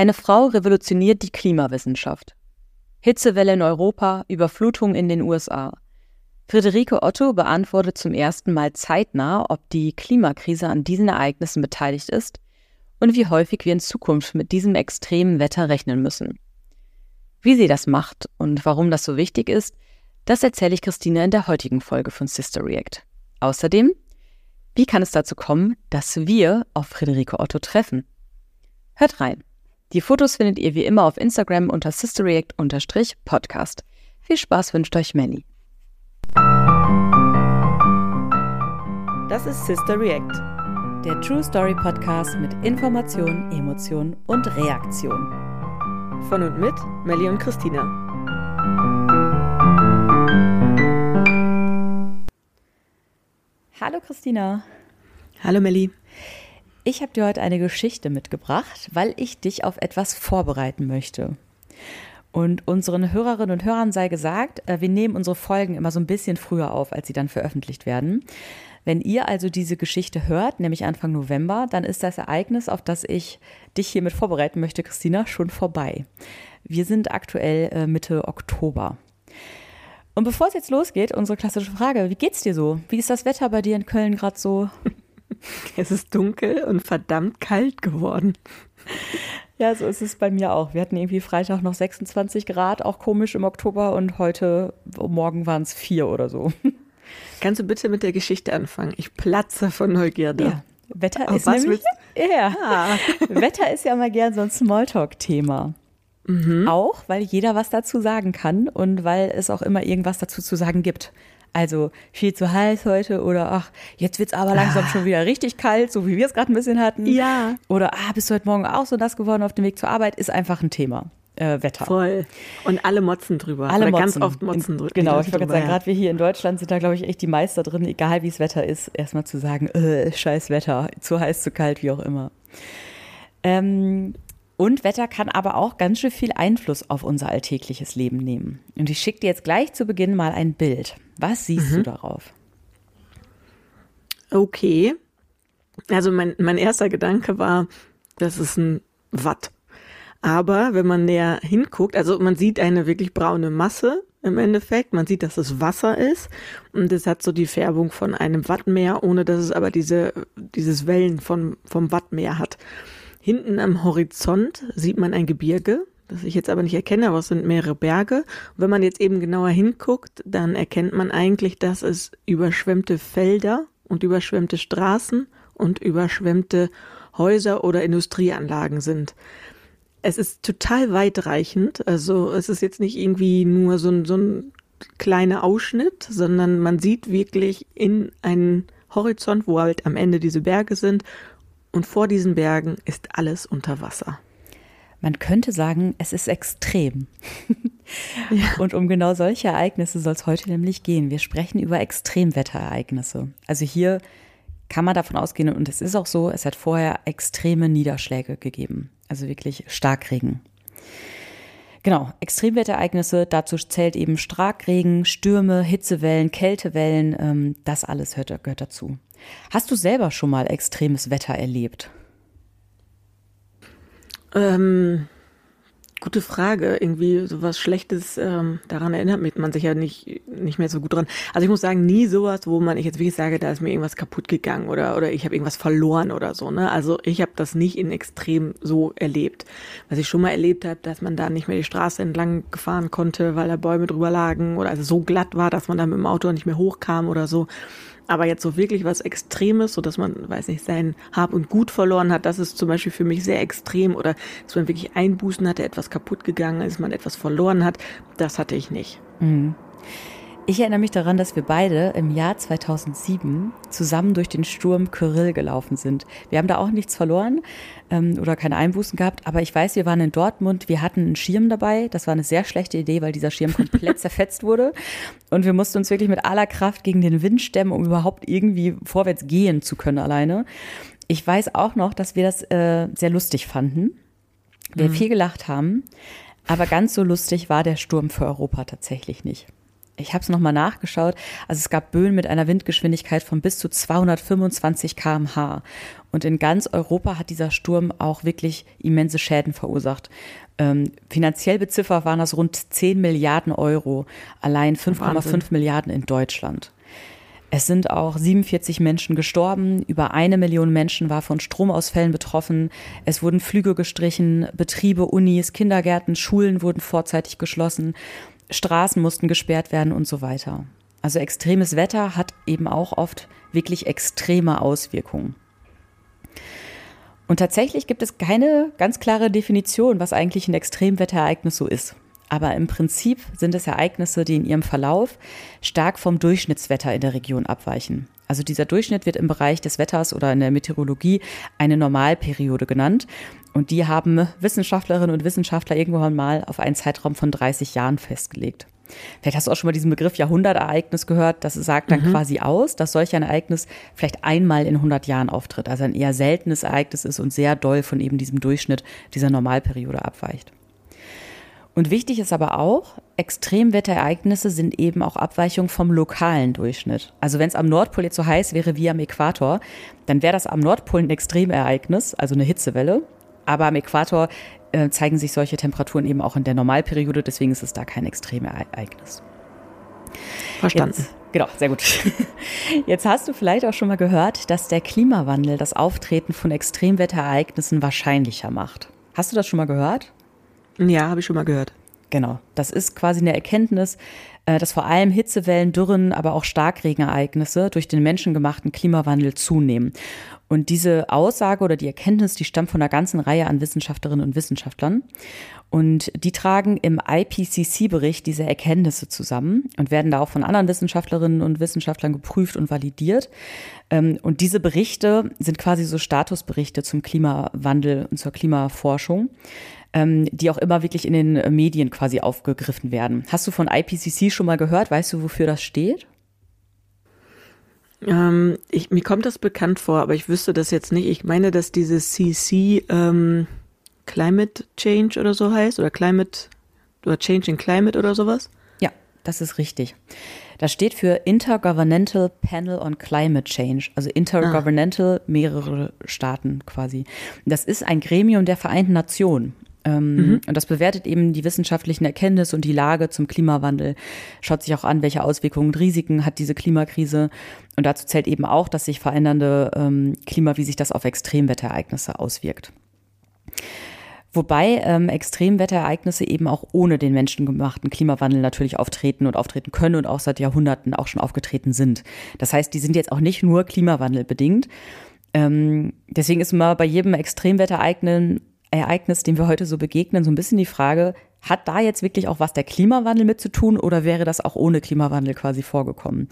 Eine Frau revolutioniert die Klimawissenschaft. Hitzewelle in Europa, Überflutung in den USA. Friederike Otto beantwortet zum ersten Mal zeitnah, ob die Klimakrise an diesen Ereignissen beteiligt ist und wie häufig wir in Zukunft mit diesem extremen Wetter rechnen müssen. Wie sie das macht und warum das so wichtig ist, das erzähle ich Christine in der heutigen Folge von Sister React. Außerdem, wie kann es dazu kommen, dass wir auf Friederike Otto treffen? Hört rein. Die Fotos findet ihr wie immer auf Instagram unter sisterreact-podcast. Viel Spaß wünscht euch Melly. Das ist Sister React, der True Story Podcast mit Information, Emotion und Reaktion. Von und mit Melly und Christina. Hallo Christina. Hallo Melly. Ich habe dir heute eine Geschichte mitgebracht, weil ich dich auf etwas vorbereiten möchte. Und unseren Hörerinnen und Hörern sei gesagt, äh, wir nehmen unsere Folgen immer so ein bisschen früher auf, als sie dann veröffentlicht werden. Wenn ihr also diese Geschichte hört, nämlich Anfang November, dann ist das Ereignis, auf das ich dich hiermit vorbereiten möchte, Christina, schon vorbei. Wir sind aktuell äh, Mitte Oktober. Und bevor es jetzt losgeht, unsere klassische Frage, wie geht's dir so? Wie ist das Wetter bei dir in Köln gerade so? Es ist dunkel und verdammt kalt geworden. Ja, so ist es bei mir auch. Wir hatten irgendwie Freitag noch 26 Grad, auch komisch im Oktober und heute, morgen waren es vier oder so. Kannst du bitte mit der Geschichte anfangen? Ich platze von Neugierde. Ja. Wetter ist nämlich, ja, ah. Wetter ist ja mal gern so ein Smalltalk-Thema. Mhm. Auch, weil jeder was dazu sagen kann und weil es auch immer irgendwas dazu zu sagen gibt. Also viel zu heiß heute oder ach, jetzt wird es aber langsam ah. schon wieder richtig kalt, so wie wir es gerade ein bisschen hatten. Ja. Oder ah, bist du heute Morgen auch so nass geworden auf dem Weg zur Arbeit, ist einfach ein Thema. Äh, Wetter. Voll. Und alle motzen drüber. Alle Oder motzen. ganz oft motzen drüber. Genau, ich wollte sagen, gerade wir hier in Deutschland sind da, glaube ich, echt die Meister drin, egal wie es Wetter ist, erstmal zu sagen, äh, scheiß Wetter, zu heiß, zu kalt, wie auch immer. Ähm, und Wetter kann aber auch ganz schön viel Einfluss auf unser alltägliches Leben nehmen. Und ich schicke dir jetzt gleich zu Beginn mal ein Bild. Was siehst mhm. du darauf? Okay. Also mein, mein erster Gedanke war, das ist ein Watt. Aber wenn man näher hinguckt, also man sieht eine wirklich braune Masse im Endeffekt. Man sieht, dass es Wasser ist und es hat so die Färbung von einem Wattmeer, ohne dass es aber diese, dieses Wellen von, vom Wattmeer hat. Hinten am Horizont sieht man ein Gebirge, das ich jetzt aber nicht erkenne, aber es sind mehrere Berge. Und wenn man jetzt eben genauer hinguckt, dann erkennt man eigentlich, dass es überschwemmte Felder und überschwemmte Straßen und überschwemmte Häuser oder Industrieanlagen sind. Es ist total weitreichend. Also es ist jetzt nicht irgendwie nur so ein, so ein kleiner Ausschnitt, sondern man sieht wirklich in einen Horizont, wo halt am Ende diese Berge sind und vor diesen Bergen ist alles unter Wasser. Man könnte sagen, es ist extrem. ja. Und um genau solche Ereignisse soll es heute nämlich gehen. Wir sprechen über Extremwetterereignisse. Also hier kann man davon ausgehen, und es ist auch so, es hat vorher extreme Niederschläge gegeben. Also wirklich Starkregen. Genau, Extremwetterereignisse, dazu zählt eben Starkregen, Stürme, Hitzewellen, Kältewellen, ähm, das alles hört, gehört dazu. Hast du selber schon mal extremes Wetter erlebt? Ähm, gute Frage. Irgendwie sowas Schlechtes, ähm, daran erinnert man sich ja nicht, nicht mehr so gut dran. Also ich muss sagen, nie sowas, wo man ich jetzt wirklich sage, da ist mir irgendwas kaputt gegangen oder, oder ich habe irgendwas verloren oder so. Ne? Also ich habe das nicht in extrem so erlebt. Was ich schon mal erlebt habe, dass man da nicht mehr die Straße entlang gefahren konnte, weil da Bäume drüber lagen oder also so glatt war, dass man da mit dem Auto nicht mehr hochkam oder so. Aber jetzt so wirklich was Extremes, so dass man, weiß nicht, sein Hab und Gut verloren hat, das ist zum Beispiel für mich sehr extrem. Oder dass man wirklich Einbußen hatte, etwas kaputt gegangen ist, man etwas verloren hat, das hatte ich nicht. Mhm. Ich erinnere mich daran, dass wir beide im Jahr 2007 zusammen durch den Sturm Kyrill gelaufen sind. Wir haben da auch nichts verloren ähm, oder keine Einbußen gehabt, aber ich weiß, wir waren in Dortmund, wir hatten einen Schirm dabei. Das war eine sehr schlechte Idee, weil dieser Schirm komplett zerfetzt wurde. Und wir mussten uns wirklich mit aller Kraft gegen den Wind stemmen, um überhaupt irgendwie vorwärts gehen zu können alleine. Ich weiß auch noch, dass wir das äh, sehr lustig fanden. Wir mhm. viel gelacht haben. Aber ganz so lustig war der Sturm für Europa tatsächlich nicht. Ich habe es nochmal nachgeschaut. Also es gab Böen mit einer Windgeschwindigkeit von bis zu 225 km/h. Und in ganz Europa hat dieser Sturm auch wirklich immense Schäden verursacht. Ähm, finanziell beziffert waren das rund 10 Milliarden Euro, allein 5,5 Milliarden in Deutschland. Es sind auch 47 Menschen gestorben, über eine Million Menschen war von Stromausfällen betroffen, es wurden Flüge gestrichen, Betriebe, Unis, Kindergärten, Schulen wurden vorzeitig geschlossen, Straßen mussten gesperrt werden und so weiter. Also extremes Wetter hat eben auch oft wirklich extreme Auswirkungen. Und tatsächlich gibt es keine ganz klare Definition, was eigentlich ein Extremwetterereignis so ist. Aber im Prinzip sind es Ereignisse, die in ihrem Verlauf stark vom Durchschnittswetter in der Region abweichen. Also dieser Durchschnitt wird im Bereich des Wetters oder in der Meteorologie eine Normalperiode genannt. Und die haben Wissenschaftlerinnen und Wissenschaftler irgendwann mal auf einen Zeitraum von 30 Jahren festgelegt. Vielleicht hast du auch schon mal diesen Begriff Jahrhundertereignis gehört. Das sagt dann mhm. quasi aus, dass solch ein Ereignis vielleicht einmal in 100 Jahren auftritt. Also ein eher seltenes Ereignis ist und sehr doll von eben diesem Durchschnitt dieser Normalperiode abweicht. Und wichtig ist aber auch, Extremwetterereignisse sind eben auch Abweichungen vom lokalen Durchschnitt. Also wenn es am Nordpol jetzt so heiß wäre wie am Äquator, dann wäre das am Nordpol ein Extremereignis, also eine Hitzewelle. Aber am Äquator äh, zeigen sich solche Temperaturen eben auch in der Normalperiode, deswegen ist es da kein Extremereignis. Verstanden. Jetzt, genau, sehr gut. Jetzt hast du vielleicht auch schon mal gehört, dass der Klimawandel das Auftreten von Extremwetterereignissen wahrscheinlicher macht. Hast du das schon mal gehört? Ja, habe ich schon mal gehört. Genau, das ist quasi eine Erkenntnis, äh, dass vor allem Hitzewellen, Dürren, aber auch Starkregenereignisse durch den menschengemachten Klimawandel zunehmen. Und diese Aussage oder die Erkenntnis, die stammt von einer ganzen Reihe an Wissenschaftlerinnen und Wissenschaftlern. Und die tragen im IPCC-Bericht diese Erkenntnisse zusammen und werden da auch von anderen Wissenschaftlerinnen und Wissenschaftlern geprüft und validiert. Ähm, und diese Berichte sind quasi so Statusberichte zum Klimawandel und zur Klimaforschung ähm, die auch immer wirklich in den Medien quasi aufgegriffen werden. Hast du von IPCC schon mal gehört? Weißt du, wofür das steht? Ähm, ich, mir kommt das bekannt vor, aber ich wüsste das jetzt nicht. Ich meine, dass dieses CC ähm, Climate Change oder so heißt oder Climate oder Change in Climate oder sowas. Ja, das ist richtig. Das steht für Intergovernmental Panel on Climate Change, also Intergovernmental ah. mehrere Staaten quasi. Das ist ein Gremium der Vereinten Nationen. Ähm, mhm. Und das bewertet eben die wissenschaftlichen Erkenntnisse und die Lage zum Klimawandel, schaut sich auch an, welche Auswirkungen und Risiken hat diese Klimakrise. Und dazu zählt eben auch dass sich verändernde ähm, Klima, wie sich das auf Extremwetterereignisse auswirkt. Wobei ähm, Extremwetterereignisse eben auch ohne den menschengemachten Klimawandel natürlich auftreten und auftreten können und auch seit Jahrhunderten auch schon aufgetreten sind. Das heißt, die sind jetzt auch nicht nur klimawandelbedingt. Ähm, deswegen ist immer bei jedem Extremwetterereignis Ereignis, dem wir heute so begegnen, so ein bisschen die Frage, hat da jetzt wirklich auch was der Klimawandel mit zu tun oder wäre das auch ohne Klimawandel quasi vorgekommen?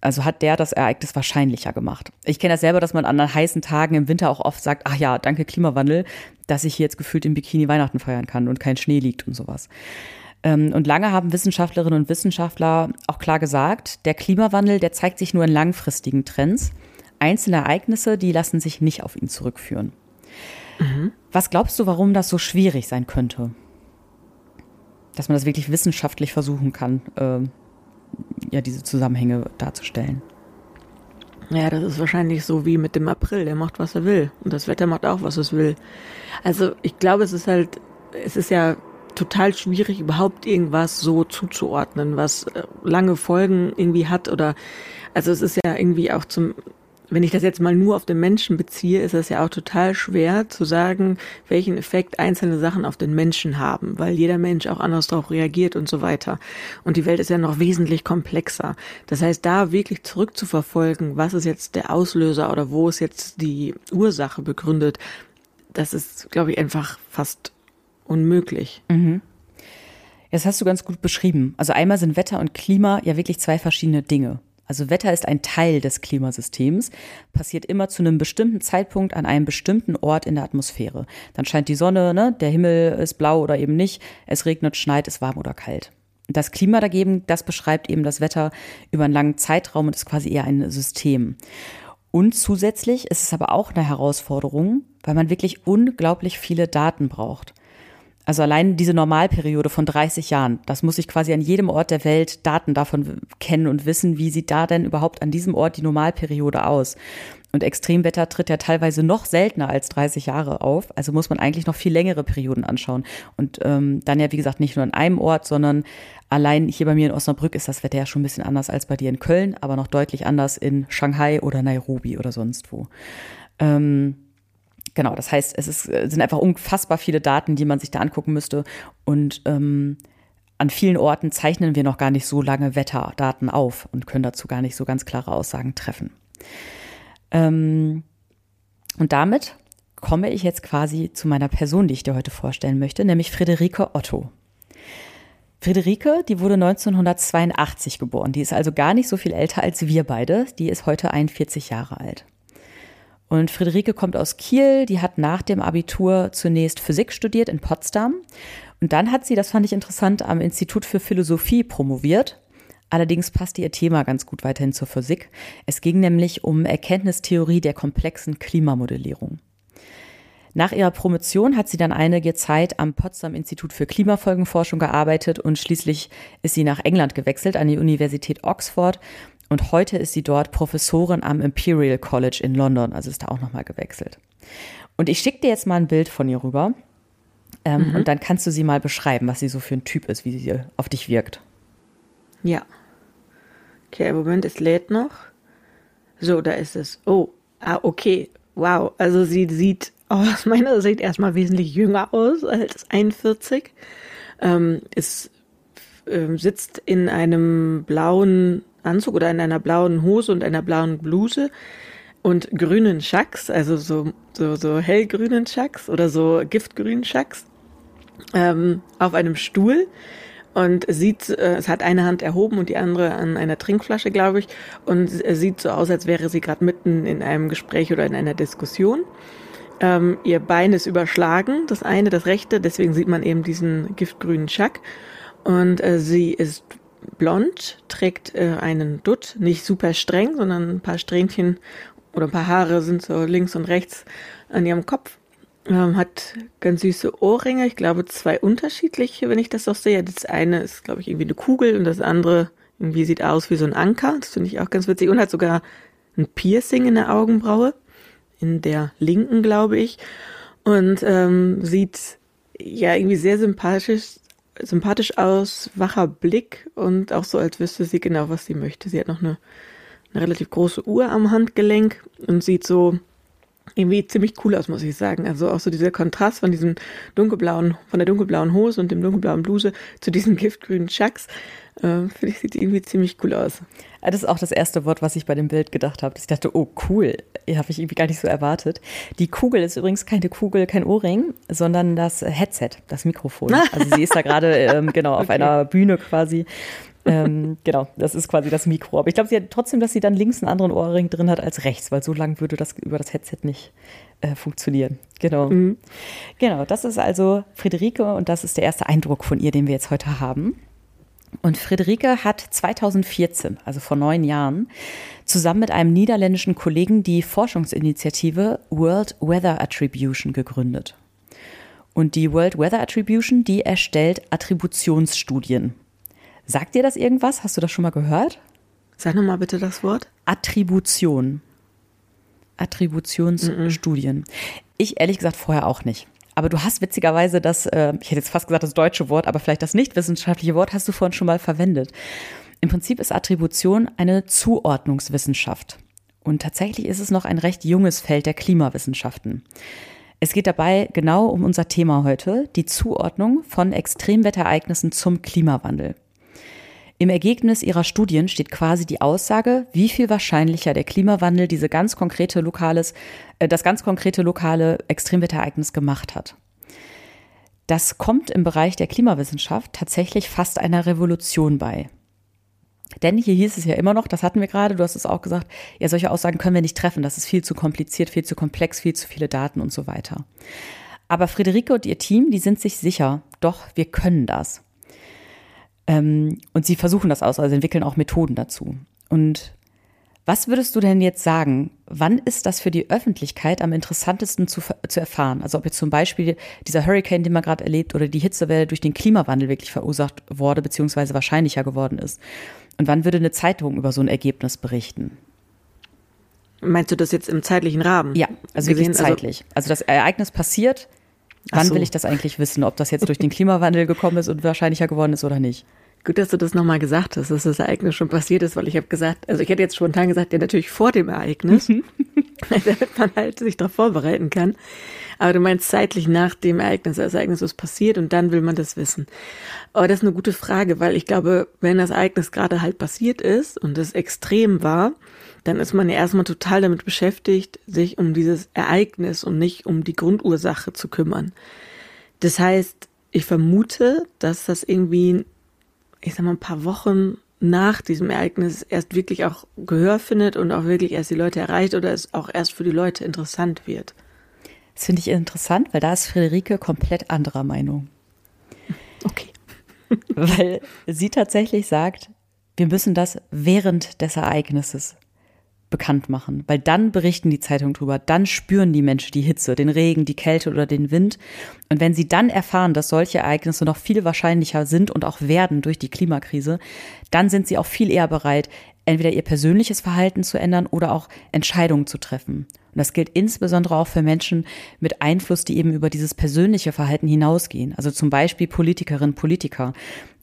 Also hat der das Ereignis wahrscheinlicher gemacht. Ich kenne das selber, dass man an heißen Tagen im Winter auch oft sagt, ach ja, danke Klimawandel, dass ich hier jetzt gefühlt im Bikini Weihnachten feiern kann und kein Schnee liegt und sowas. Ähm, und lange haben Wissenschaftlerinnen und Wissenschaftler auch klar gesagt, der Klimawandel, der zeigt sich nur in langfristigen Trends. Einzelne Ereignisse, die lassen sich nicht auf ihn zurückführen. Was glaubst du, warum das so schwierig sein könnte? Dass man das wirklich wissenschaftlich versuchen kann, äh, ja, diese Zusammenhänge darzustellen. Ja, das ist wahrscheinlich so wie mit dem April. Der macht, was er will. Und das Wetter macht auch, was es will. Also ich glaube, es ist halt, es ist ja total schwierig, überhaupt irgendwas so zuzuordnen, was äh, lange Folgen irgendwie hat oder, also es ist ja irgendwie auch zum, wenn ich das jetzt mal nur auf den Menschen beziehe, ist es ja auch total schwer zu sagen, welchen Effekt einzelne Sachen auf den Menschen haben, weil jeder Mensch auch anders darauf reagiert und so weiter. Und die Welt ist ja noch wesentlich komplexer. Das heißt, da wirklich zurückzuverfolgen, was ist jetzt der Auslöser oder wo ist jetzt die Ursache begründet, das ist, glaube ich, einfach fast unmöglich. Mhm. Das hast du ganz gut beschrieben. Also einmal sind Wetter und Klima ja wirklich zwei verschiedene Dinge. Also Wetter ist ein Teil des Klimasystems, passiert immer zu einem bestimmten Zeitpunkt an einem bestimmten Ort in der Atmosphäre. Dann scheint die Sonne, ne? der Himmel ist blau oder eben nicht, es regnet, schneit, ist warm oder kalt. Das Klima dagegen, das beschreibt eben das Wetter über einen langen Zeitraum und ist quasi eher ein System. Und zusätzlich ist es aber auch eine Herausforderung, weil man wirklich unglaublich viele Daten braucht. Also allein diese Normalperiode von 30 Jahren, das muss ich quasi an jedem Ort der Welt Daten davon kennen und wissen, wie sieht da denn überhaupt an diesem Ort die Normalperiode aus. Und Extremwetter tritt ja teilweise noch seltener als 30 Jahre auf. Also muss man eigentlich noch viel längere Perioden anschauen. Und ähm, dann ja, wie gesagt, nicht nur an einem Ort, sondern allein hier bei mir in Osnabrück ist das Wetter ja schon ein bisschen anders als bei dir in Köln, aber noch deutlich anders in Shanghai oder Nairobi oder sonst wo. Ähm, genau, das heißt, es ist, sind einfach unfassbar viele Daten, die man sich da angucken müsste. Und ähm, an vielen Orten zeichnen wir noch gar nicht so lange Wetterdaten auf und können dazu gar nicht so ganz klare Aussagen treffen. Ähm, und damit komme ich jetzt quasi zu meiner Person, die ich dir heute vorstellen möchte, nämlich Friederike Otto. Friederike, die wurde 1982 geboren. Die ist also gar nicht so viel älter als wir beide. Die ist heute 41 Jahre alt. Und Friederike kommt aus Kiel. Die hat nach dem Abitur zunächst Physik studiert in Potsdam. Und dann hat sie, das fand ich interessant, am Institut für Philosophie promoviert. Allerdings passte ihr Thema ganz gut weiterhin zur Physik. Es ging nämlich um Erkenntnistheorie der komplexen Klimamodellierung. Nach ihrer Promotion hat sie dann einige Zeit am Potsdam Institut für Klimafolgenforschung gearbeitet und schließlich ist sie nach England gewechselt an die Universität Oxford und heute ist sie dort Professorin am Imperial College in London, also ist da auch nochmal gewechselt. Und ich schicke dir jetzt mal ein Bild von ihr rüber ähm, mhm. und dann kannst du sie mal beschreiben, was sie so für ein Typ ist, wie sie auf dich wirkt. Ja. Okay, Moment, es lädt noch. So, da ist es. Oh, ah, okay. Wow, also sie sieht aus meiner Sicht erstmal wesentlich jünger aus als 41. Ähm, ist, äh, sitzt in einem blauen Anzug oder in einer blauen Hose und einer blauen Bluse und grünen Schacks, also so, so, so hellgrünen Schacks oder so giftgrünen Schacks, ähm, auf einem Stuhl und sieht, äh, es hat eine Hand erhoben und die andere an einer Trinkflasche, glaube ich, und sieht so aus, als wäre sie gerade mitten in einem Gespräch oder in einer Diskussion. Ähm, ihr Bein ist überschlagen, das eine, das rechte, deswegen sieht man eben diesen giftgrünen Schack. Und äh, sie ist blond, trägt äh, einen Dutt, nicht super streng, sondern ein paar Strähnchen oder ein paar Haare sind so links und rechts an ihrem Kopf. Ähm, hat ganz süße Ohrringe, ich glaube zwei unterschiedliche, wenn ich das auch sehe. Das eine ist, glaube ich, irgendwie eine Kugel und das andere irgendwie sieht aus wie so ein Anker. Das finde ich auch ganz witzig. Und hat sogar ein Piercing in der Augenbraue in der linken, glaube ich. Und ähm, sieht ja irgendwie sehr sympathisch, sympathisch aus, wacher Blick und auch so, als wüsste sie genau, was sie möchte. Sie hat noch eine, eine relativ große Uhr am Handgelenk und sieht so irgendwie ziemlich cool aus, muss ich sagen. Also auch so dieser Kontrast von diesem dunkelblauen, von der dunkelblauen Hose und dem dunkelblauen Bluse zu diesen giftgrünen Chucks. Äh, Finde ich, sieht irgendwie ziemlich cool aus. Das ist auch das erste Wort, was ich bei dem Bild gedacht habe. Ich dachte, oh cool, habe ich irgendwie gar nicht so erwartet. Die Kugel ist übrigens keine Kugel, kein Ohrring, sondern das Headset, das Mikrofon. Also sie ist da gerade ähm, genau auf okay. einer Bühne quasi ähm, genau, das ist quasi das Mikro. Aber ich glaube, sie hat trotzdem, dass sie dann links einen anderen Ohrring drin hat als rechts, weil so lang würde das über das Headset nicht äh, funktionieren. Genau. Mhm. Genau, das ist also Friederike und das ist der erste Eindruck von ihr, den wir jetzt heute haben. Und Friederike hat 2014, also vor neun Jahren, zusammen mit einem niederländischen Kollegen die Forschungsinitiative World Weather Attribution gegründet. Und die World Weather Attribution, die erstellt Attributionsstudien. Sagt dir das irgendwas? Hast du das schon mal gehört? Sag nochmal bitte das Wort. Attribution. Attributionsstudien. Mm -mm. Ich ehrlich gesagt vorher auch nicht. Aber du hast witzigerweise das, äh, ich hätte jetzt fast gesagt das deutsche Wort, aber vielleicht das nicht wissenschaftliche Wort hast du vorhin schon mal verwendet. Im Prinzip ist Attribution eine Zuordnungswissenschaft. Und tatsächlich ist es noch ein recht junges Feld der Klimawissenschaften. Es geht dabei genau um unser Thema heute, die Zuordnung von Extremwetterereignissen zum Klimawandel. Im Ergebnis ihrer Studien steht quasi die Aussage, wie viel wahrscheinlicher der Klimawandel diese ganz konkrete lokales, äh, das ganz konkrete lokale Extremwetterereignis gemacht hat. Das kommt im Bereich der Klimawissenschaft tatsächlich fast einer Revolution bei. Denn hier hieß es ja immer noch, das hatten wir gerade, du hast es auch gesagt, ja, solche Aussagen können wir nicht treffen, das ist viel zu kompliziert, viel zu komplex, viel zu viele Daten und so weiter. Aber Friederike und ihr Team, die sind sich sicher, doch, wir können das. Ähm, und sie versuchen das aus, also entwickeln auch Methoden dazu. Und Was würdest du denn jetzt sagen? Wann ist das für die Öffentlichkeit am interessantesten zu, zu erfahren? Also ob jetzt zum Beispiel dieser Hurricane, den man gerade erlebt, oder die Hitzewelle durch den Klimawandel wirklich verursacht wurde, beziehungsweise wahrscheinlicher geworden ist. Und wann würde eine Zeitung über so ein Ergebnis berichten? Meinst du das jetzt im zeitlichen Rahmen? Ja, also gesehen? wirklich also zeitlich. Also, also das Ereignis passiert. Wann so. will ich das eigentlich wissen, ob das jetzt durch den Klimawandel gekommen ist und wahrscheinlicher geworden ist oder nicht? Gut, dass du das nochmal gesagt hast, dass das Ereignis schon passiert ist, weil ich habe gesagt, also ich hätte jetzt spontan gesagt, ja natürlich vor dem Ereignis, mhm. damit man halt sich darauf vorbereiten kann. Aber du meinst zeitlich nach dem Ereignis, das Ereignis ist passiert und dann will man das wissen. Aber das ist eine gute Frage, weil ich glaube, wenn das Ereignis gerade halt passiert ist und es extrem war, dann ist man ja erstmal total damit beschäftigt, sich um dieses Ereignis und nicht um die Grundursache zu kümmern. Das heißt, ich vermute, dass das irgendwie ich sag mal, ein paar Wochen nach diesem Ereignis erst wirklich auch Gehör findet und auch wirklich erst die Leute erreicht oder es auch erst für die Leute interessant wird. Das finde ich interessant, weil da ist Friederike komplett anderer Meinung. Okay. weil sie tatsächlich sagt, wir müssen das während des Ereignisses bekannt machen, weil dann berichten die Zeitungen drüber, dann spüren die Menschen die Hitze, den Regen, die Kälte oder den Wind. Und wenn sie dann erfahren, dass solche Ereignisse noch viel wahrscheinlicher sind und auch werden durch die Klimakrise, dann sind sie auch viel eher bereit, entweder ihr persönliches Verhalten zu ändern oder auch Entscheidungen zu treffen. Und das gilt insbesondere auch für Menschen mit Einfluss, die eben über dieses persönliche Verhalten hinausgehen. Also zum Beispiel Politikerinnen, Politiker,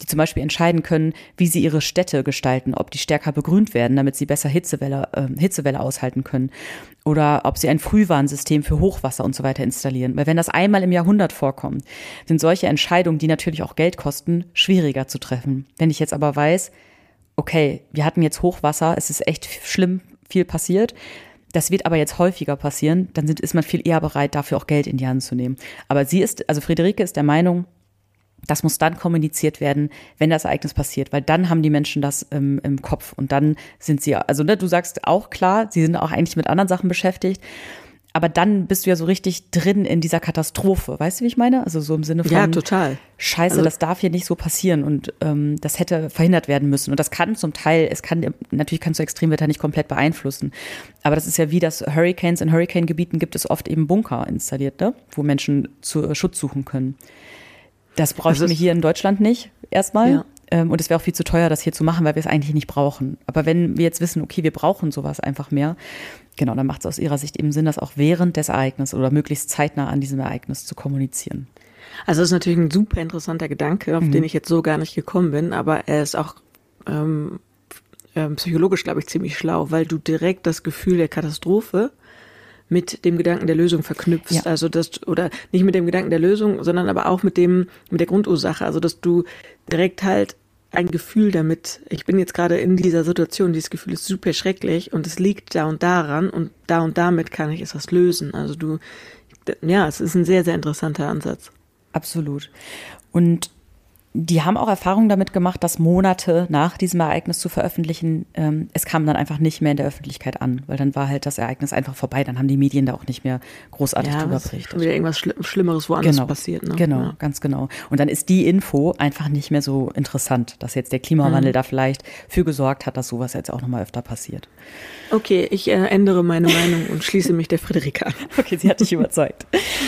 die zum Beispiel entscheiden können, wie sie ihre Städte gestalten, ob die stärker begrünt werden, damit sie besser Hitzewelle, äh, Hitzewelle aushalten können. Oder ob sie ein Frühwarnsystem für Hochwasser und so weiter installieren. Weil wenn das einmal im Jahrhundert vorkommt, sind solche Entscheidungen, die natürlich auch Geld kosten, schwieriger zu treffen. Wenn ich jetzt aber weiß, okay, wir hatten jetzt Hochwasser, es ist echt schlimm, viel passiert. Das wird aber jetzt häufiger passieren, dann sind, ist man viel eher bereit, dafür auch Geld in die Hand zu nehmen. Aber sie ist, also Friederike ist der Meinung, das muss dann kommuniziert werden, wenn das Ereignis passiert, weil dann haben die Menschen das ähm, im Kopf und dann sind sie, also ne, du sagst auch klar, sie sind auch eigentlich mit anderen Sachen beschäftigt, aber dann bist du ja so richtig drin in dieser Katastrophe. Weißt du, wie ich meine? Also so im Sinne von ja, total. Scheiße, also, das darf hier nicht so passieren und ähm, das hätte verhindert werden müssen. Und das kann zum Teil, es kann natürlich kannst du Extremwetter nicht komplett beeinflussen. Aber das ist ja wie das Hurricanes in Hurricane-Gebieten gibt es oft eben Bunker installiert, ne? wo Menschen zu äh, Schutz suchen können. Das bräuchten also wir hier in Deutschland nicht erstmal. Ja. Ähm, und es wäre auch viel zu teuer, das hier zu machen, weil wir es eigentlich nicht brauchen. Aber wenn wir jetzt wissen, okay, wir brauchen sowas einfach mehr, genau, dann macht es aus ihrer Sicht eben Sinn, das auch während des Ereignisses oder möglichst zeitnah an diesem Ereignis zu kommunizieren. Also das ist natürlich ein super interessanter Gedanke, auf mhm. den ich jetzt so gar nicht gekommen bin, aber er ist auch ähm, ähm, psychologisch, glaube ich, ziemlich schlau, weil du direkt das Gefühl der Katastrophe mit dem Gedanken der Lösung verknüpfst. Ja. Also das, oder nicht mit dem Gedanken der Lösung, sondern aber auch mit dem, mit der Grundursache. Also dass du direkt halt ein Gefühl damit, ich bin jetzt gerade in dieser Situation, dieses Gefühl ist super schrecklich und es liegt da und daran und da und damit kann ich etwas lösen. Also du, ja, es ist ein sehr, sehr interessanter Ansatz. Absolut. Und die haben auch Erfahrungen damit gemacht, dass Monate nach diesem Ereignis zu veröffentlichen, ähm, es kam dann einfach nicht mehr in der Öffentlichkeit an, weil dann war halt das Ereignis einfach vorbei. Dann haben die Medien da auch nicht mehr großartig ja, drüber berichtet. Schon wieder irgendwas Schli Schlimmeres woanders genau, passiert. Ne? Genau, ja. ganz genau. Und dann ist die Info einfach nicht mehr so interessant, dass jetzt der Klimawandel mhm. da vielleicht für gesorgt hat, dass sowas jetzt auch nochmal öfter passiert. Okay, ich äh, ändere meine Meinung und schließe mich der Friederika an. Okay, sie hat dich überzeugt.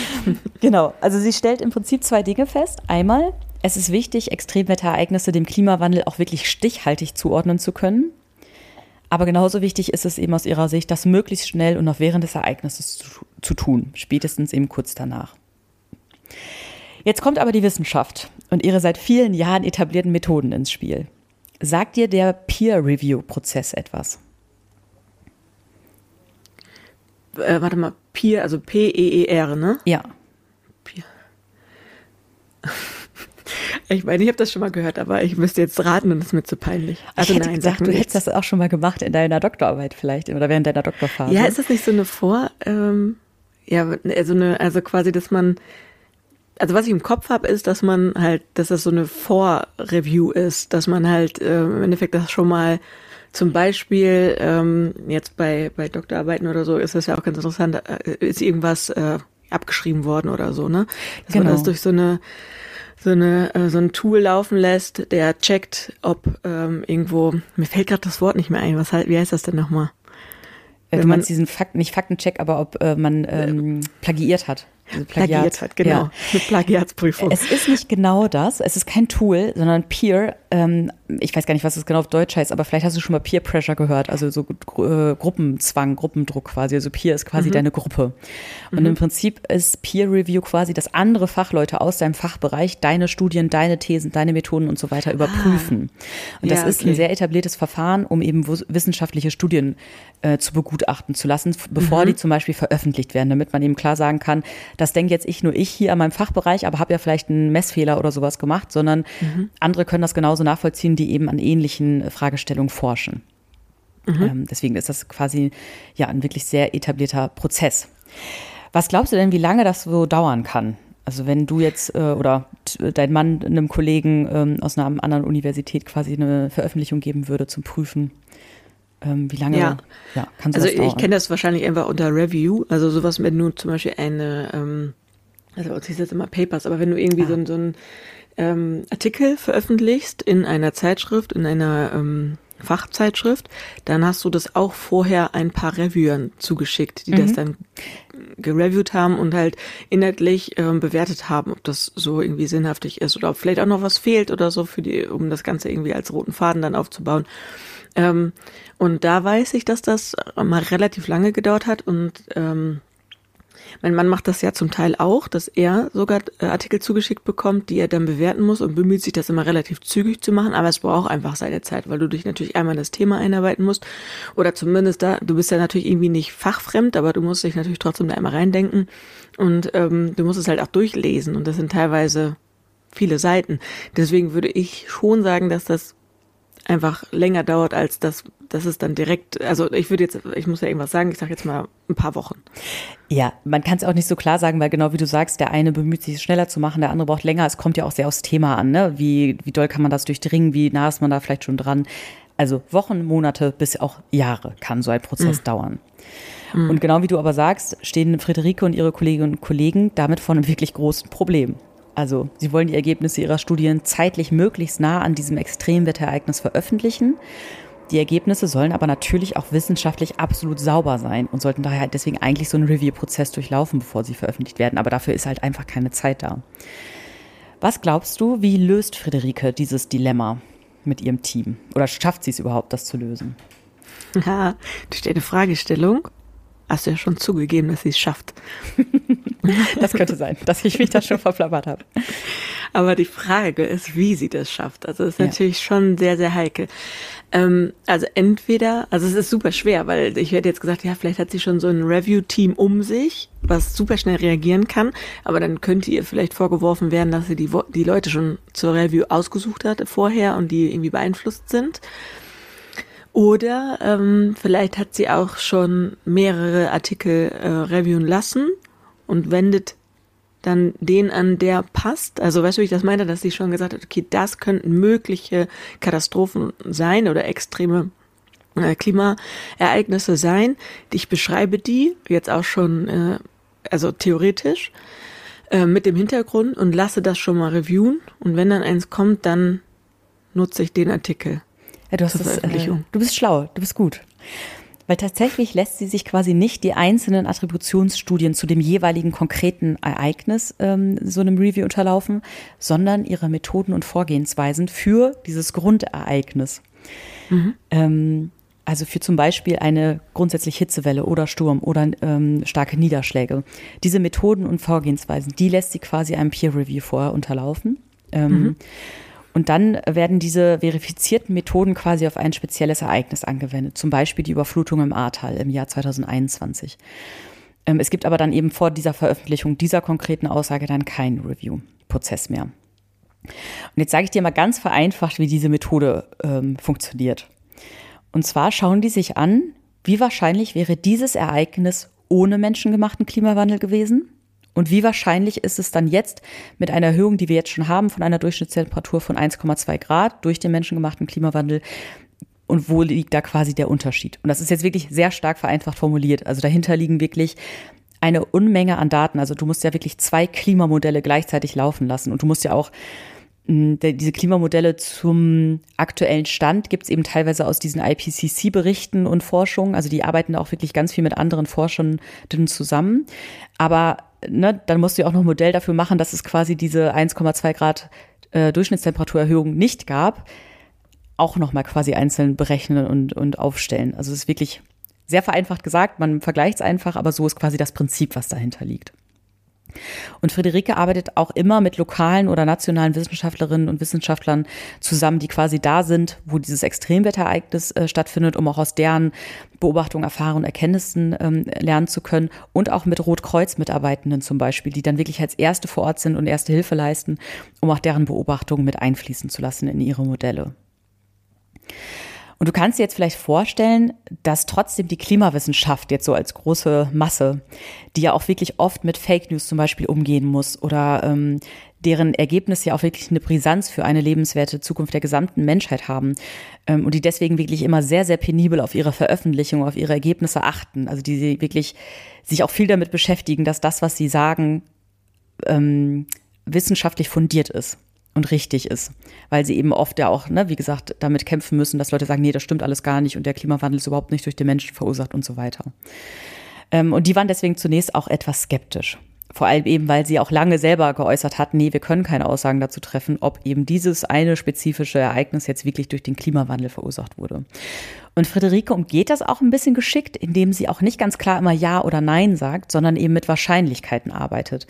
genau, also sie stellt im Prinzip zwei Dinge fest. Einmal, es ist wichtig, Extremwetterereignisse dem Klimawandel auch wirklich stichhaltig zuordnen zu können. Aber genauso wichtig ist es eben aus ihrer Sicht, das möglichst schnell und noch während des Ereignisses zu, zu tun, spätestens eben kurz danach. Jetzt kommt aber die Wissenschaft und ihre seit vielen Jahren etablierten Methoden ins Spiel. Sagt dir der Peer-Review-Prozess etwas? Äh, warte mal, Peer, also P-E-E-R, ne? Ja. Peer. Ich meine, ich habe das schon mal gehört, aber ich müsste jetzt raten und es ist mir zu peinlich. Also ich hätte nein, gesagt, du hättest das auch schon mal gemacht in deiner Doktorarbeit vielleicht oder während deiner Doktorphase. Ja, ist das nicht so eine Vor, ähm, ja, also eine, also quasi, dass man, also was ich im Kopf habe, ist, dass man halt, dass das so eine Vorreview ist, dass man halt äh, im Endeffekt das schon mal zum Beispiel ähm, jetzt bei bei Doktorarbeiten oder so ist das ja auch ganz interessant, äh, ist irgendwas äh, abgeschrieben worden oder so, ne? Dass genau. man das durch so eine so eine äh, so ein Tool laufen lässt, der checkt, ob ähm, irgendwo mir fällt gerade das Wort nicht mehr ein. Was halt, wie heißt das denn nochmal? Äh, du meinst diesen Fakt, nicht Faktencheck, aber ob äh, man ähm, plagiiert hat. Also Plagiat. Plagiert hat, genau. Ja. Eine Plagiatsprüfung. Es ist nicht genau das. Es ist kein Tool, sondern Peer. Ähm, ich weiß gar nicht, was das genau auf Deutsch heißt, aber vielleicht hast du schon mal Peer Pressure gehört, also so äh, Gruppenzwang, Gruppendruck quasi. Also Peer ist quasi mhm. deine Gruppe. Und mhm. im Prinzip ist Peer Review quasi, dass andere Fachleute aus deinem Fachbereich deine Studien, deine Thesen, deine Methoden und so weiter überprüfen. Ah. Und das ja, ist ein sehr etabliertes Verfahren, um eben wissenschaftliche Studien äh, zu begutachten zu lassen, bevor mhm. die zum Beispiel veröffentlicht werden, damit man eben klar sagen kann, das denke jetzt ich nur ich hier an meinem Fachbereich, aber habe ja vielleicht einen Messfehler oder sowas gemacht, sondern mhm. andere können das genauso nachvollziehen, die eben an ähnlichen Fragestellungen forschen. Mhm. Ähm, deswegen ist das quasi ja ein wirklich sehr etablierter Prozess. Was glaubst du denn, wie lange das so dauern kann? Also wenn du jetzt äh, oder dein Mann einem Kollegen ähm, aus einer anderen Universität quasi eine Veröffentlichung geben würde zum Prüfen, ähm, wie lange ja. Ja, kann Also ich kenne das wahrscheinlich einfach unter Review, also sowas, wenn du zum Beispiel eine, ähm, also hieß jetzt immer Papers, aber wenn du irgendwie ah. so, so einen ähm, Artikel veröffentlichst in einer Zeitschrift, in einer ähm, Fachzeitschrift, dann hast du das auch vorher ein paar Reviewern zugeschickt, die mhm. das dann gereviewt haben und halt inhaltlich ähm, bewertet haben, ob das so irgendwie sinnhaftig ist oder ob vielleicht auch noch was fehlt oder so für die, um das Ganze irgendwie als roten Faden dann aufzubauen. Ähm, und da weiß ich, dass das mal relativ lange gedauert hat und ähm, mein Mann macht das ja zum Teil auch, dass er sogar äh, Artikel zugeschickt bekommt, die er dann bewerten muss und bemüht sich, das immer relativ zügig zu machen. Aber es braucht einfach seine Zeit, weil du dich natürlich einmal in das Thema einarbeiten musst. Oder zumindest da, du bist ja natürlich irgendwie nicht fachfremd, aber du musst dich natürlich trotzdem da einmal reindenken. Und ähm, du musst es halt auch durchlesen. Und das sind teilweise viele Seiten. Deswegen würde ich schon sagen, dass das einfach länger dauert, als das, das ist dann direkt, also ich würde jetzt, ich muss ja irgendwas sagen, ich sage jetzt mal ein paar Wochen. Ja, man kann es auch nicht so klar sagen, weil genau wie du sagst, der eine bemüht sich schneller zu machen, der andere braucht länger. Es kommt ja auch sehr aufs Thema an, ne? Wie, wie doll kann man das durchdringen, wie nah ist man da vielleicht schon dran. Also Wochen, Monate bis auch Jahre kann so ein Prozess mhm. dauern. Mhm. Und genau wie du aber sagst, stehen Friederike und ihre Kolleginnen und Kollegen damit vor einem wirklich großen Problem. Also sie wollen die Ergebnisse ihrer Studien zeitlich möglichst nah an diesem Extremwetterereignis veröffentlichen. Die Ergebnisse sollen aber natürlich auch wissenschaftlich absolut sauber sein und sollten daher halt deswegen eigentlich so einen Review-Prozess durchlaufen, bevor sie veröffentlicht werden. Aber dafür ist halt einfach keine Zeit da. Was glaubst du, wie löst Friederike dieses Dilemma mit ihrem Team? Oder schafft sie es überhaupt, das zu lösen? Ja, durch deine Fragestellung hast du ja schon zugegeben, dass sie es schafft. das könnte sein, dass ich mich da schon verplappert habe. Aber die Frage ist, wie sie das schafft. Also es ist ja. natürlich schon sehr, sehr heikel. Ähm, also entweder, also es ist super schwer, weil ich hätte jetzt gesagt, ja, vielleicht hat sie schon so ein Review-Team um sich, was super schnell reagieren kann, aber dann könnte ihr vielleicht vorgeworfen werden, dass sie die, die Leute schon zur Review ausgesucht hat vorher und die irgendwie beeinflusst sind. Oder ähm, vielleicht hat sie auch schon mehrere Artikel äh, reviewen lassen und wendet dann den an, der passt. Also weißt du, wie ich das meine, dass sie schon gesagt hat, okay, das könnten mögliche Katastrophen sein oder extreme äh, Klimaereignisse sein. Ich beschreibe die jetzt auch schon, äh, also theoretisch, äh, mit dem Hintergrund und lasse das schon mal reviewen. Und wenn dann eins kommt, dann nutze ich den Artikel. Ja, du, hast das, äh, du bist schlau, du bist gut. Weil tatsächlich lässt sie sich quasi nicht die einzelnen Attributionsstudien zu dem jeweiligen konkreten Ereignis ähm, so einem Review unterlaufen, sondern ihre Methoden und Vorgehensweisen für dieses Grundereignis. Mhm. Ähm, also für zum Beispiel eine grundsätzlich Hitzewelle oder Sturm oder ähm, starke Niederschläge. Diese Methoden und Vorgehensweisen, die lässt sie quasi einem Peer Review vorher unterlaufen. Ähm, mhm. Und dann werden diese verifizierten Methoden quasi auf ein spezielles Ereignis angewendet, zum Beispiel die Überflutung im Ahrtal im Jahr 2021. Ähm, es gibt aber dann eben vor dieser Veröffentlichung dieser konkreten Aussage dann keinen Review-Prozess mehr. Und jetzt sage ich dir mal ganz vereinfacht, wie diese Methode ähm, funktioniert. Und zwar schauen die sich an, wie wahrscheinlich wäre dieses Ereignis ohne menschengemachten Klimawandel gewesen und wie wahrscheinlich ist es dann jetzt mit einer Erhöhung, die wir jetzt schon haben, von einer Durchschnittstemperatur von 1,2 Grad durch den menschengemachten Klimawandel? Und wo liegt da quasi der Unterschied? Und das ist jetzt wirklich sehr stark vereinfacht formuliert. Also dahinter liegen wirklich eine Unmenge an Daten. Also du musst ja wirklich zwei Klimamodelle gleichzeitig laufen lassen. Und du musst ja auch diese Klimamodelle zum aktuellen Stand gibt es eben teilweise aus diesen IPCC-Berichten und Forschungen. Also die arbeiten auch wirklich ganz viel mit anderen Forschern zusammen. Aber ne, dann musst du ja auch noch ein Modell dafür machen, dass es quasi diese 1,2 Grad äh, Durchschnittstemperaturerhöhung nicht gab. Auch nochmal quasi einzeln berechnen und, und aufstellen. Also es ist wirklich sehr vereinfacht gesagt, man vergleicht es einfach, aber so ist quasi das Prinzip, was dahinter liegt. Und Friederike arbeitet auch immer mit lokalen oder nationalen Wissenschaftlerinnen und Wissenschaftlern zusammen, die quasi da sind, wo dieses Extremwetterereignis äh, stattfindet, um auch aus deren Beobachtungen, Erfahrungen, Erkenntnissen ähm, lernen zu können. Und auch mit Rotkreuz-Mitarbeitenden zum Beispiel, die dann wirklich als Erste vor Ort sind und erste Hilfe leisten, um auch deren Beobachtungen mit einfließen zu lassen in ihre Modelle. Und du kannst dir jetzt vielleicht vorstellen, dass trotzdem die Klimawissenschaft jetzt so als große Masse, die ja auch wirklich oft mit Fake News zum Beispiel umgehen muss oder ähm, deren Ergebnisse ja auch wirklich eine Brisanz für eine lebenswerte Zukunft der gesamten Menschheit haben ähm, und die deswegen wirklich immer sehr, sehr penibel auf ihre Veröffentlichung, auf ihre Ergebnisse achten. Also die sie wirklich sich auch viel damit beschäftigen, dass das, was sie sagen, ähm, wissenschaftlich fundiert ist und richtig ist, weil sie eben oft ja auch, ne, wie gesagt, damit kämpfen müssen, dass Leute sagen, nee, das stimmt alles gar nicht und der Klimawandel ist überhaupt nicht durch den Menschen verursacht und so weiter. Ähm, und die waren deswegen zunächst auch etwas skeptisch. Vor allem eben, weil sie auch lange selber geäußert hat, nee, wir können keine Aussagen dazu treffen, ob eben dieses eine spezifische Ereignis jetzt wirklich durch den Klimawandel verursacht wurde. Und Friederike umgeht das auch ein bisschen geschickt, indem sie auch nicht ganz klar immer Ja oder Nein sagt, sondern eben mit Wahrscheinlichkeiten arbeitet.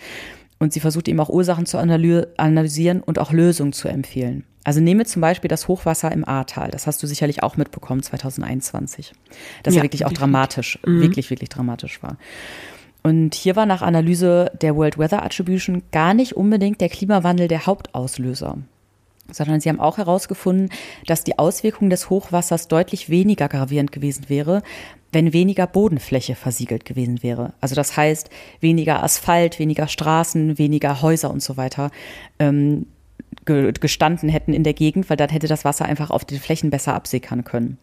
Und sie versucht eben auch Ursachen zu analysieren und auch Lösungen zu empfehlen. Also nehme zum Beispiel das Hochwasser im Ahrtal. Das hast du sicherlich auch mitbekommen 2021. Das ja, ja wirklich auch dramatisch, mhm. wirklich, wirklich dramatisch war. Und hier war nach Analyse der World Weather Attribution gar nicht unbedingt der Klimawandel der Hauptauslöser, sondern sie haben auch herausgefunden, dass die Auswirkung des Hochwassers deutlich weniger gravierend gewesen wäre, wenn weniger Bodenfläche versiegelt gewesen wäre. Also das heißt, weniger Asphalt, weniger Straßen, weniger Häuser und so weiter ähm, ge gestanden hätten in der Gegend, weil dann hätte das Wasser einfach auf den Flächen besser absickern können.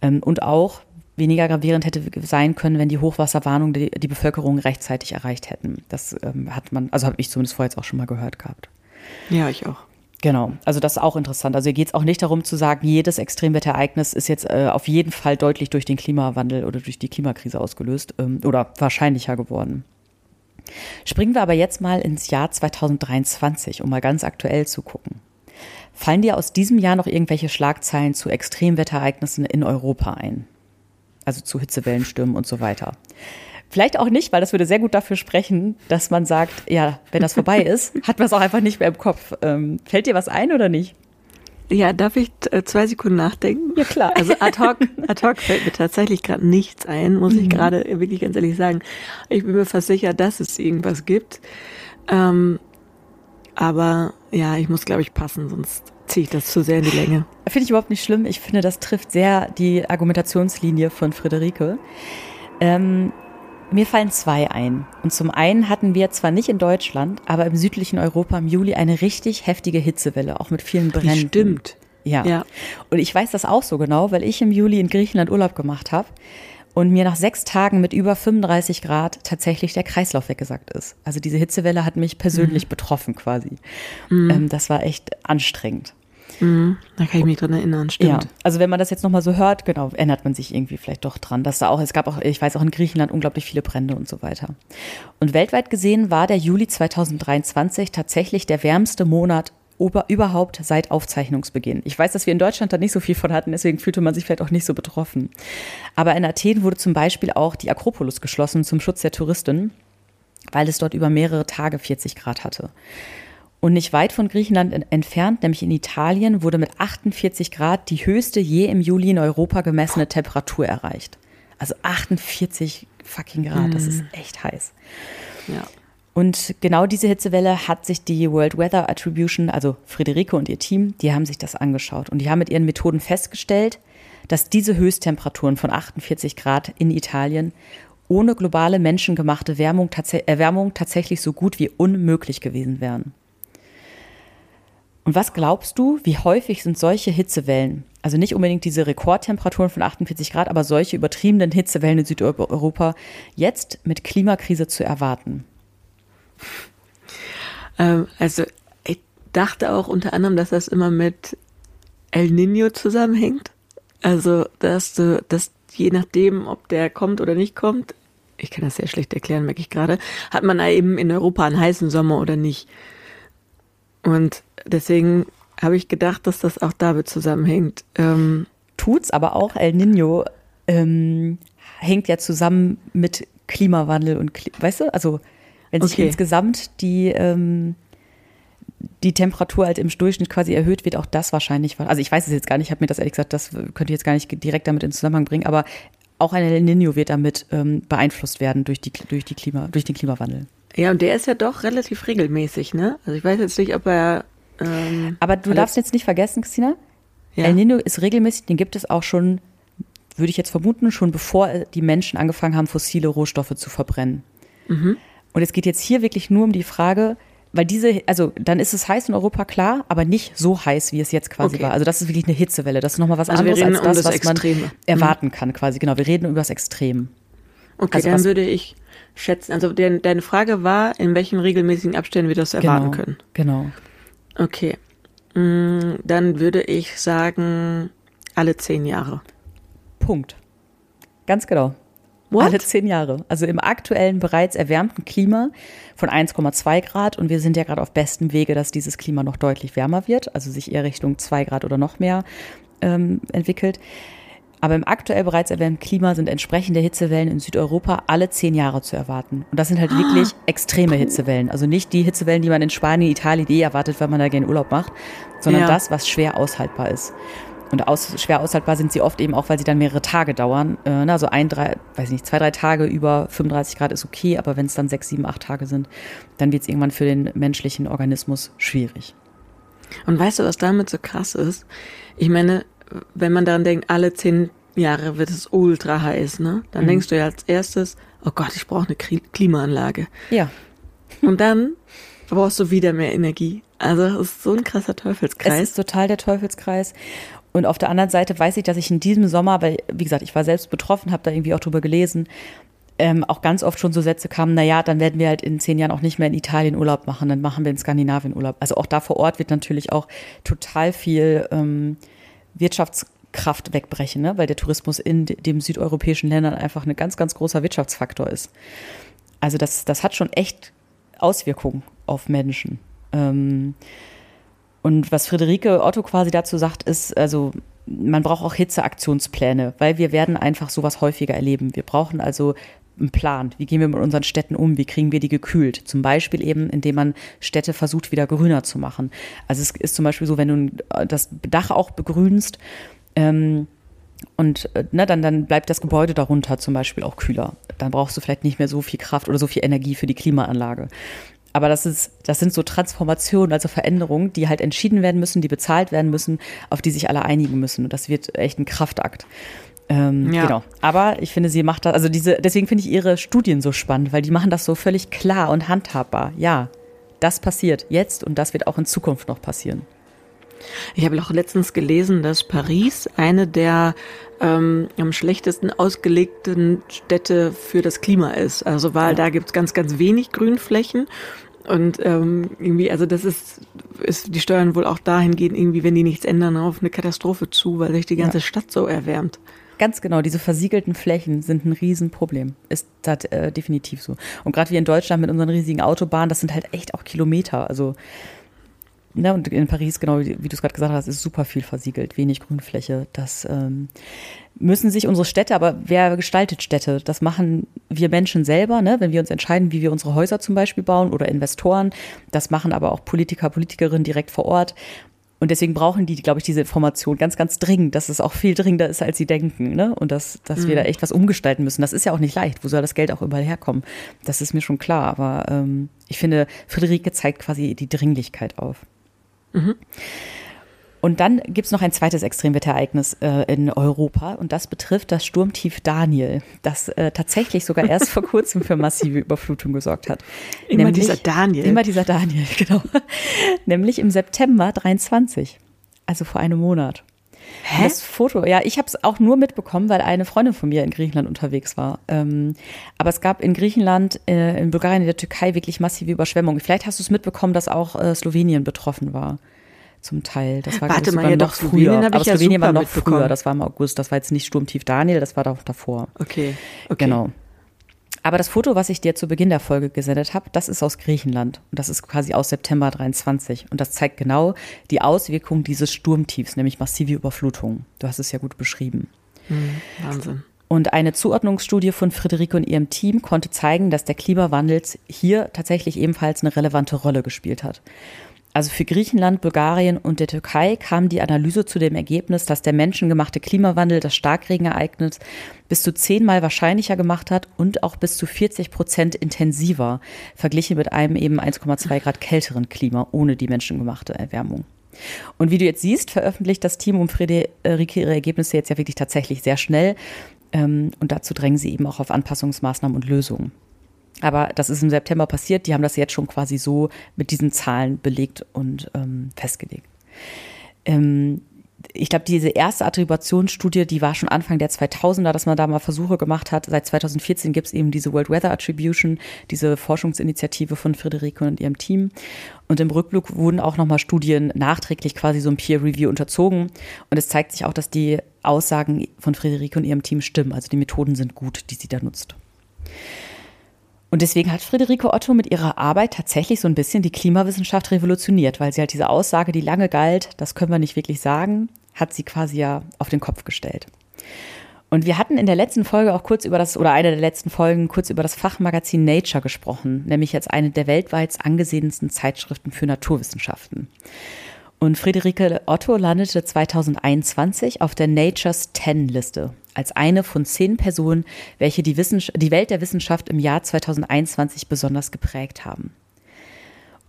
Ähm, und auch weniger gravierend hätte sein können, wenn die Hochwasserwarnung die, die Bevölkerung rechtzeitig erreicht hätten. Das ähm, hat man, also habe ich zumindest vorher jetzt auch schon mal gehört gehabt. Ja, ich auch. Genau, also das ist auch interessant. Also hier geht es auch nicht darum zu sagen, jedes Extremwetterereignis ist jetzt äh, auf jeden Fall deutlich durch den Klimawandel oder durch die Klimakrise ausgelöst ähm, oder wahrscheinlicher geworden. Springen wir aber jetzt mal ins Jahr 2023, um mal ganz aktuell zu gucken. Fallen dir aus diesem Jahr noch irgendwelche Schlagzeilen zu Extremwetterereignissen in Europa ein? Also zu Hitzewellen, Stürmen und so weiter. Vielleicht auch nicht, weil das würde sehr gut dafür sprechen, dass man sagt, ja, wenn das vorbei ist, hat man es auch einfach nicht mehr im Kopf. Ähm, fällt dir was ein oder nicht? Ja, darf ich äh, zwei Sekunden nachdenken? Ja, klar. Also ad hoc, ad hoc fällt mir tatsächlich gerade nichts ein, muss ich mhm. gerade wirklich ganz ehrlich sagen. Ich bin mir fast sicher, dass es irgendwas gibt. Ähm, aber ja, ich muss, glaube ich, passen, sonst ziehe ich das zu sehr in die Länge. Finde ich überhaupt nicht schlimm. Ich finde, das trifft sehr die Argumentationslinie von Friederike. Ähm, mir fallen zwei ein. Und zum einen hatten wir zwar nicht in Deutschland, aber im südlichen Europa im Juli eine richtig heftige Hitzewelle, auch mit vielen Bränden. Stimmt. Ja. ja. Und ich weiß das auch so genau, weil ich im Juli in Griechenland Urlaub gemacht habe und mir nach sechs Tagen mit über 35 Grad tatsächlich der Kreislauf weggesagt ist. Also diese Hitzewelle hat mich persönlich mhm. betroffen quasi. Mhm. Ähm, das war echt anstrengend. Mhm, da kann ich mich dran erinnern, stimmt. Ja, also wenn man das jetzt nochmal so hört, genau, erinnert man sich irgendwie vielleicht doch dran, dass da auch, es gab auch, ich weiß auch in Griechenland unglaublich viele Brände und so weiter. Und weltweit gesehen war der Juli 2023 tatsächlich der wärmste Monat überhaupt seit Aufzeichnungsbeginn. Ich weiß, dass wir in Deutschland da nicht so viel von hatten, deswegen fühlte man sich vielleicht auch nicht so betroffen. Aber in Athen wurde zum Beispiel auch die Akropolis geschlossen zum Schutz der Touristen, weil es dort über mehrere Tage 40 Grad hatte. Und nicht weit von Griechenland entfernt, nämlich in Italien, wurde mit 48 Grad die höchste je im Juli in Europa gemessene Temperatur erreicht. Also 48 fucking Grad, mm. das ist mhm. echt heiß. Ja. Und genau diese Hitzewelle hat sich die World Weather Attribution, also Friederike und ihr Team, die haben sich das angeschaut. Und die haben mit ihren Methoden festgestellt, dass diese Höchsttemperaturen von 48 Grad in Italien ohne globale menschengemachte Wärmung, Erwärmung tatsächlich so gut wie unmöglich gewesen wären. Und was glaubst du, wie häufig sind solche Hitzewellen, also nicht unbedingt diese Rekordtemperaturen von 48 Grad, aber solche übertriebenen Hitzewellen in Südeuropa jetzt mit Klimakrise zu erwarten? Ähm, also dachte auch unter anderem, dass das immer mit El Nino zusammenhängt. Also, dass du, dass je nachdem, ob der kommt oder nicht kommt, ich kann das sehr schlecht erklären, merke ich gerade, hat man eben in Europa einen heißen Sommer oder nicht. Und deswegen habe ich gedacht, dass das auch damit zusammenhängt. Ähm, Tut's, aber auch El Nino ähm, hängt ja zusammen mit Klimawandel und, weißt du, also wenn sich okay. insgesamt die, ähm, die Temperatur halt im Durchschnitt quasi erhöht wird, auch das wahrscheinlich. Also ich weiß es jetzt gar nicht, ich habe mir das ehrlich gesagt, das könnte ich jetzt gar nicht direkt damit in Zusammenhang bringen, aber auch ein El Nino wird damit ähm, beeinflusst werden durch, die, durch, die Klima, durch den Klimawandel. Ja, und der ist ja doch relativ regelmäßig, ne? Also ich weiß jetzt nicht, ob er. Ähm, aber du darfst jetzt nicht vergessen, Christina, ja. El Nino ist regelmäßig, den gibt es auch schon, würde ich jetzt vermuten, schon bevor die Menschen angefangen haben, fossile Rohstoffe zu verbrennen. Mhm. Und es geht jetzt hier wirklich nur um die Frage, weil diese, also dann ist es heiß in Europa, klar, aber nicht so heiß, wie es jetzt quasi okay. war. Also das ist wirklich eine Hitzewelle. Das ist nochmal was also anderes als das, um das, was Extreme. man erwarten mhm. kann, quasi. Genau, wir reden über das Extrem. Okay, also dann würde ich schätzen, also de deine Frage war, in welchen regelmäßigen Abständen wir das erwarten genau, können. Genau. Okay. Mm, dann würde ich sagen, alle zehn Jahre. Punkt. Ganz genau. What? Alle zehn Jahre. Also im aktuellen bereits erwärmten Klima von 1,2 Grad und wir sind ja gerade auf bestem Wege, dass dieses Klima noch deutlich wärmer wird, also sich eher Richtung 2 Grad oder noch mehr ähm, entwickelt. Aber im aktuell bereits erwärmten Klima sind entsprechende Hitzewellen in Südeuropa alle zehn Jahre zu erwarten. Und das sind halt ah. wirklich extreme Hitzewellen. Also nicht die Hitzewellen, die man in Spanien, Italien eh erwartet, wenn man da gerne Urlaub macht, sondern ja. das, was schwer aushaltbar ist. Und aus, schwer aushaltbar sind sie oft eben auch, weil sie dann mehrere Tage dauern. Äh, also ein, drei, weiß nicht, zwei, drei Tage über 35 Grad ist okay, aber wenn es dann sechs, sieben, acht Tage sind, dann wird es irgendwann für den menschlichen Organismus schwierig. Und weißt du, was damit so krass ist? Ich meine, wenn man daran denkt, alle zehn Jahre wird es ultra heiß, ne? Dann mhm. denkst du ja als erstes, oh Gott, ich brauche eine Klimaanlage. Ja. Und dann brauchst du wieder mehr Energie. Also es ist so ein krasser Teufelskreis. Es ist total der Teufelskreis. Und auf der anderen Seite weiß ich, dass ich in diesem Sommer, weil, wie gesagt, ich war selbst betroffen, habe da irgendwie auch drüber gelesen, ähm, auch ganz oft schon so Sätze kamen, naja, dann werden wir halt in zehn Jahren auch nicht mehr in Italien Urlaub machen, dann machen wir in Skandinavien Urlaub. Also auch da vor Ort wird natürlich auch total viel ähm, Wirtschaftskraft wegbrechen, ne? weil der Tourismus in den südeuropäischen Ländern einfach ein ganz, ganz großer Wirtschaftsfaktor ist. Also das, das hat schon echt Auswirkungen auf Menschen. Ähm, und was Friederike Otto quasi dazu sagt, ist, also man braucht auch Hitzeaktionspläne, weil wir werden einfach sowas häufiger erleben. Wir brauchen also einen Plan. Wie gehen wir mit unseren Städten um? Wie kriegen wir die gekühlt? Zum Beispiel eben, indem man Städte versucht, wieder grüner zu machen. Also es ist zum Beispiel so, wenn du das Dach auch begrünst, ähm, und ne, dann, dann bleibt das Gebäude darunter zum Beispiel auch kühler. Dann brauchst du vielleicht nicht mehr so viel Kraft oder so viel Energie für die Klimaanlage. Aber das ist, das sind so Transformationen, also Veränderungen, die halt entschieden werden müssen, die bezahlt werden müssen, auf die sich alle einigen müssen. Und das wird echt ein Kraftakt. Ähm, ja. Genau. Aber ich finde, sie macht das, also diese, deswegen finde ich ihre Studien so spannend, weil die machen das so völlig klar und handhabbar. Ja, das passiert jetzt und das wird auch in Zukunft noch passieren. Ich habe auch letztens gelesen, dass Paris eine der ähm, am schlechtesten ausgelegten Städte für das Klima ist. Also weil ja. da gibt's ganz, ganz wenig Grünflächen. Und ähm, irgendwie, also das ist, ist die Steuern wohl auch dahingehend irgendwie, wenn die nichts ändern, auf eine Katastrophe zu, weil sich die ganze ja. Stadt so erwärmt. Ganz genau, diese versiegelten Flächen sind ein Riesenproblem. Ist das äh, definitiv so. Und gerade wie in Deutschland mit unseren riesigen Autobahnen, das sind halt echt auch Kilometer. Also Ne, und in Paris, genau wie, du es gerade gesagt hast, ist super viel versiegelt, wenig Grünfläche. Das ähm, müssen sich unsere Städte, aber wer gestaltet Städte? Das machen wir Menschen selber, ne? wenn wir uns entscheiden, wie wir unsere Häuser zum Beispiel bauen oder Investoren. Das machen aber auch Politiker, Politikerinnen direkt vor Ort. Und deswegen brauchen die, glaube ich, diese Information ganz, ganz dringend, dass es auch viel dringender ist, als sie denken. Ne? Und dass, dass mhm. wir da echt was umgestalten müssen. Das ist ja auch nicht leicht. Wo soll das Geld auch überall herkommen? Das ist mir schon klar. Aber ähm, ich finde, Friederike zeigt quasi die Dringlichkeit auf. Mhm. Und dann gibt es noch ein zweites Extremwetterereignis äh, in Europa und das betrifft das Sturmtief Daniel, das äh, tatsächlich sogar erst vor kurzem für massive Überflutung gesorgt hat. Immer Nämlich, dieser Daniel. Immer dieser Daniel, genau. Nämlich im September 23, also vor einem Monat. Hä? Das Foto, ja, ich habe es auch nur mitbekommen, weil eine Freundin von mir in Griechenland unterwegs war. Ähm, aber es gab in Griechenland, äh, in Bulgarien, in der Türkei wirklich massive Überschwemmungen. Vielleicht hast du es mitbekommen, dass auch äh, Slowenien betroffen war. Zum Teil. Das war Warte mal, ja, noch früher. Aber ja Slowenien war noch früher. Das war im August. Das war jetzt nicht Sturmtief Daniel, das war doch davor. Okay. okay. Genau. Aber das Foto, was ich dir zu Beginn der Folge gesendet habe, das ist aus Griechenland. Und das ist quasi aus September 23. Und das zeigt genau die Auswirkungen dieses Sturmtiefs, nämlich massive Überflutungen. Du hast es ja gut beschrieben. Mhm, Wahnsinn. Und eine Zuordnungsstudie von Friederike und ihrem Team konnte zeigen, dass der Klimawandel hier tatsächlich ebenfalls eine relevante Rolle gespielt hat. Also für Griechenland, Bulgarien und der Türkei kam die Analyse zu dem Ergebnis, dass der menschengemachte Klimawandel das Starkregenereignis bis zu zehnmal wahrscheinlicher gemacht hat und auch bis zu 40 Prozent intensiver, verglichen mit einem eben 1,2 Grad kälteren Klima ohne die menschengemachte Erwärmung. Und wie du jetzt siehst, veröffentlicht das Team um Friederike ihre Ergebnisse jetzt ja wirklich tatsächlich sehr schnell. Ähm, und dazu drängen sie eben auch auf Anpassungsmaßnahmen und Lösungen. Aber das ist im September passiert. Die haben das jetzt schon quasi so mit diesen Zahlen belegt und ähm, festgelegt. Ähm, ich glaube, diese erste Attributionsstudie, die war schon Anfang der 2000er, dass man da mal Versuche gemacht hat. Seit 2014 gibt es eben diese World Weather Attribution, diese Forschungsinitiative von Friederike und ihrem Team. Und im Rückblick wurden auch nochmal Studien nachträglich quasi so ein Peer Review unterzogen. Und es zeigt sich auch, dass die Aussagen von Friederike und ihrem Team stimmen. Also die Methoden sind gut, die sie da nutzt. Und deswegen hat Friederike Otto mit ihrer Arbeit tatsächlich so ein bisschen die Klimawissenschaft revolutioniert, weil sie halt diese Aussage, die lange galt, das können wir nicht wirklich sagen, hat sie quasi ja auf den Kopf gestellt. Und wir hatten in der letzten Folge auch kurz über das, oder eine der letzten Folgen kurz über das Fachmagazin Nature gesprochen, nämlich jetzt eine der weltweit angesehensten Zeitschriften für Naturwissenschaften. Und Friederike Otto landete 2021 auf der Nature's 10 Liste als eine von zehn Personen, welche die, die Welt der Wissenschaft im Jahr 2021 besonders geprägt haben.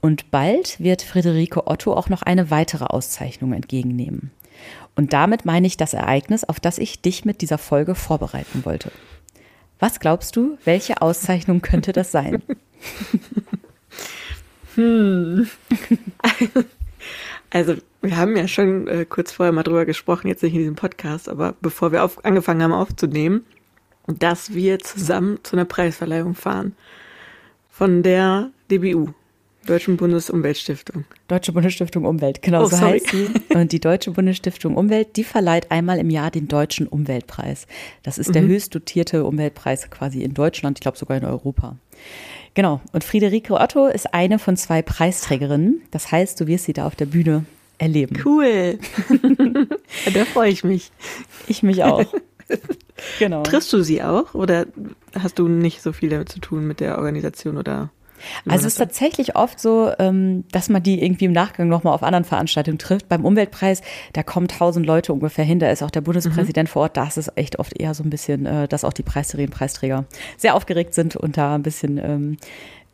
Und bald wird Friederike Otto auch noch eine weitere Auszeichnung entgegennehmen. Und damit meine ich das Ereignis, auf das ich dich mit dieser Folge vorbereiten wollte. Was glaubst du, welche Auszeichnung könnte das sein? hm. Also, wir haben ja schon äh, kurz vorher mal drüber gesprochen, jetzt nicht in diesem Podcast, aber bevor wir auf, angefangen haben aufzunehmen, dass wir zusammen zu einer Preisverleihung fahren. Von der DBU, Deutschen Bundesumweltstiftung. Deutsche Bundesstiftung Umwelt, genau oh, so sorry. heißt sie. Und die Deutsche Bundesstiftung Umwelt, die verleiht einmal im Jahr den Deutschen Umweltpreis. Das ist der mhm. höchst dotierte Umweltpreis quasi in Deutschland, ich glaube sogar in Europa. Genau. Und Friederike Otto ist eine von zwei Preisträgerinnen. Das heißt, du wirst sie da auf der Bühne erleben. Cool. da freue ich mich. Ich mich auch. genau. Triffst du sie auch oder hast du nicht so viel damit zu tun mit der Organisation oder? Also es ist tatsächlich oft so, ähm, dass man die irgendwie im Nachgang nochmal auf anderen Veranstaltungen trifft. Beim Umweltpreis, da kommen tausend Leute ungefähr hin, da ist auch der Bundespräsident mhm. vor Ort, da ist es echt oft eher so ein bisschen, äh, dass auch die Preisträgerinnen Preisträger sehr aufgeregt sind und da ein bisschen ähm,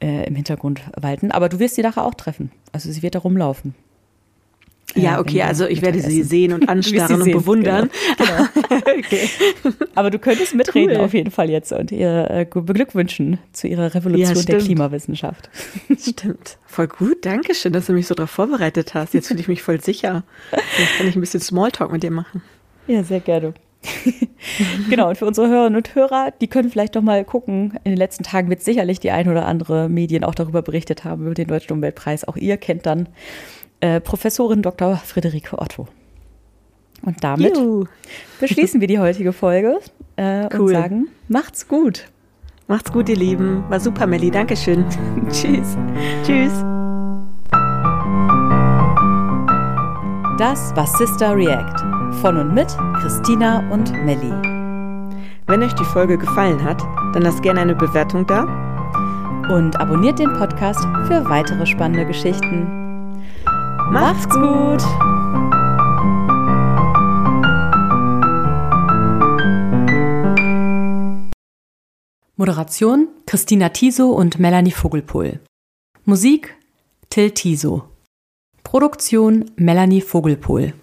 äh, im Hintergrund walten. Aber du wirst sie nachher auch treffen. Also sie wird da rumlaufen. Ja, okay, also ich werde sie sehen und anstarren und bewundern. Genau. genau. okay. Aber du könntest mitreden cool. auf jeden Fall jetzt und ihr äh, beglückwünschen zu ihrer Revolution ja, der Klimawissenschaft. Stimmt. Voll gut, danke schön, dass du mich so darauf vorbereitet hast. Jetzt fühle ich mich voll sicher. Jetzt kann ich ein bisschen Smalltalk mit dir machen. Ja, sehr gerne. genau, und für unsere Hörerinnen und Hörer, die können vielleicht doch mal gucken. In den letzten Tagen wird sicherlich die ein oder andere Medien auch darüber berichtet haben, über den Deutschen Umweltpreis. Auch ihr kennt dann äh, Professorin Dr. Friederike Otto. Und damit Juhu. beschließen wir die heutige Folge äh, cool. und sagen, macht's gut. Macht's gut, ihr Lieben. War super, Melli. Dankeschön. Tschüss. Tschüss. Das war Sister React von und mit Christina und Melli. Wenn euch die Folge gefallen hat, dann lasst gerne eine Bewertung da. Und abonniert den Podcast für weitere spannende Geschichten. Macht's gut! Moderation Christina Tiso und Melanie Vogelpohl. Musik Till Tiso. Produktion Melanie Vogelpohl.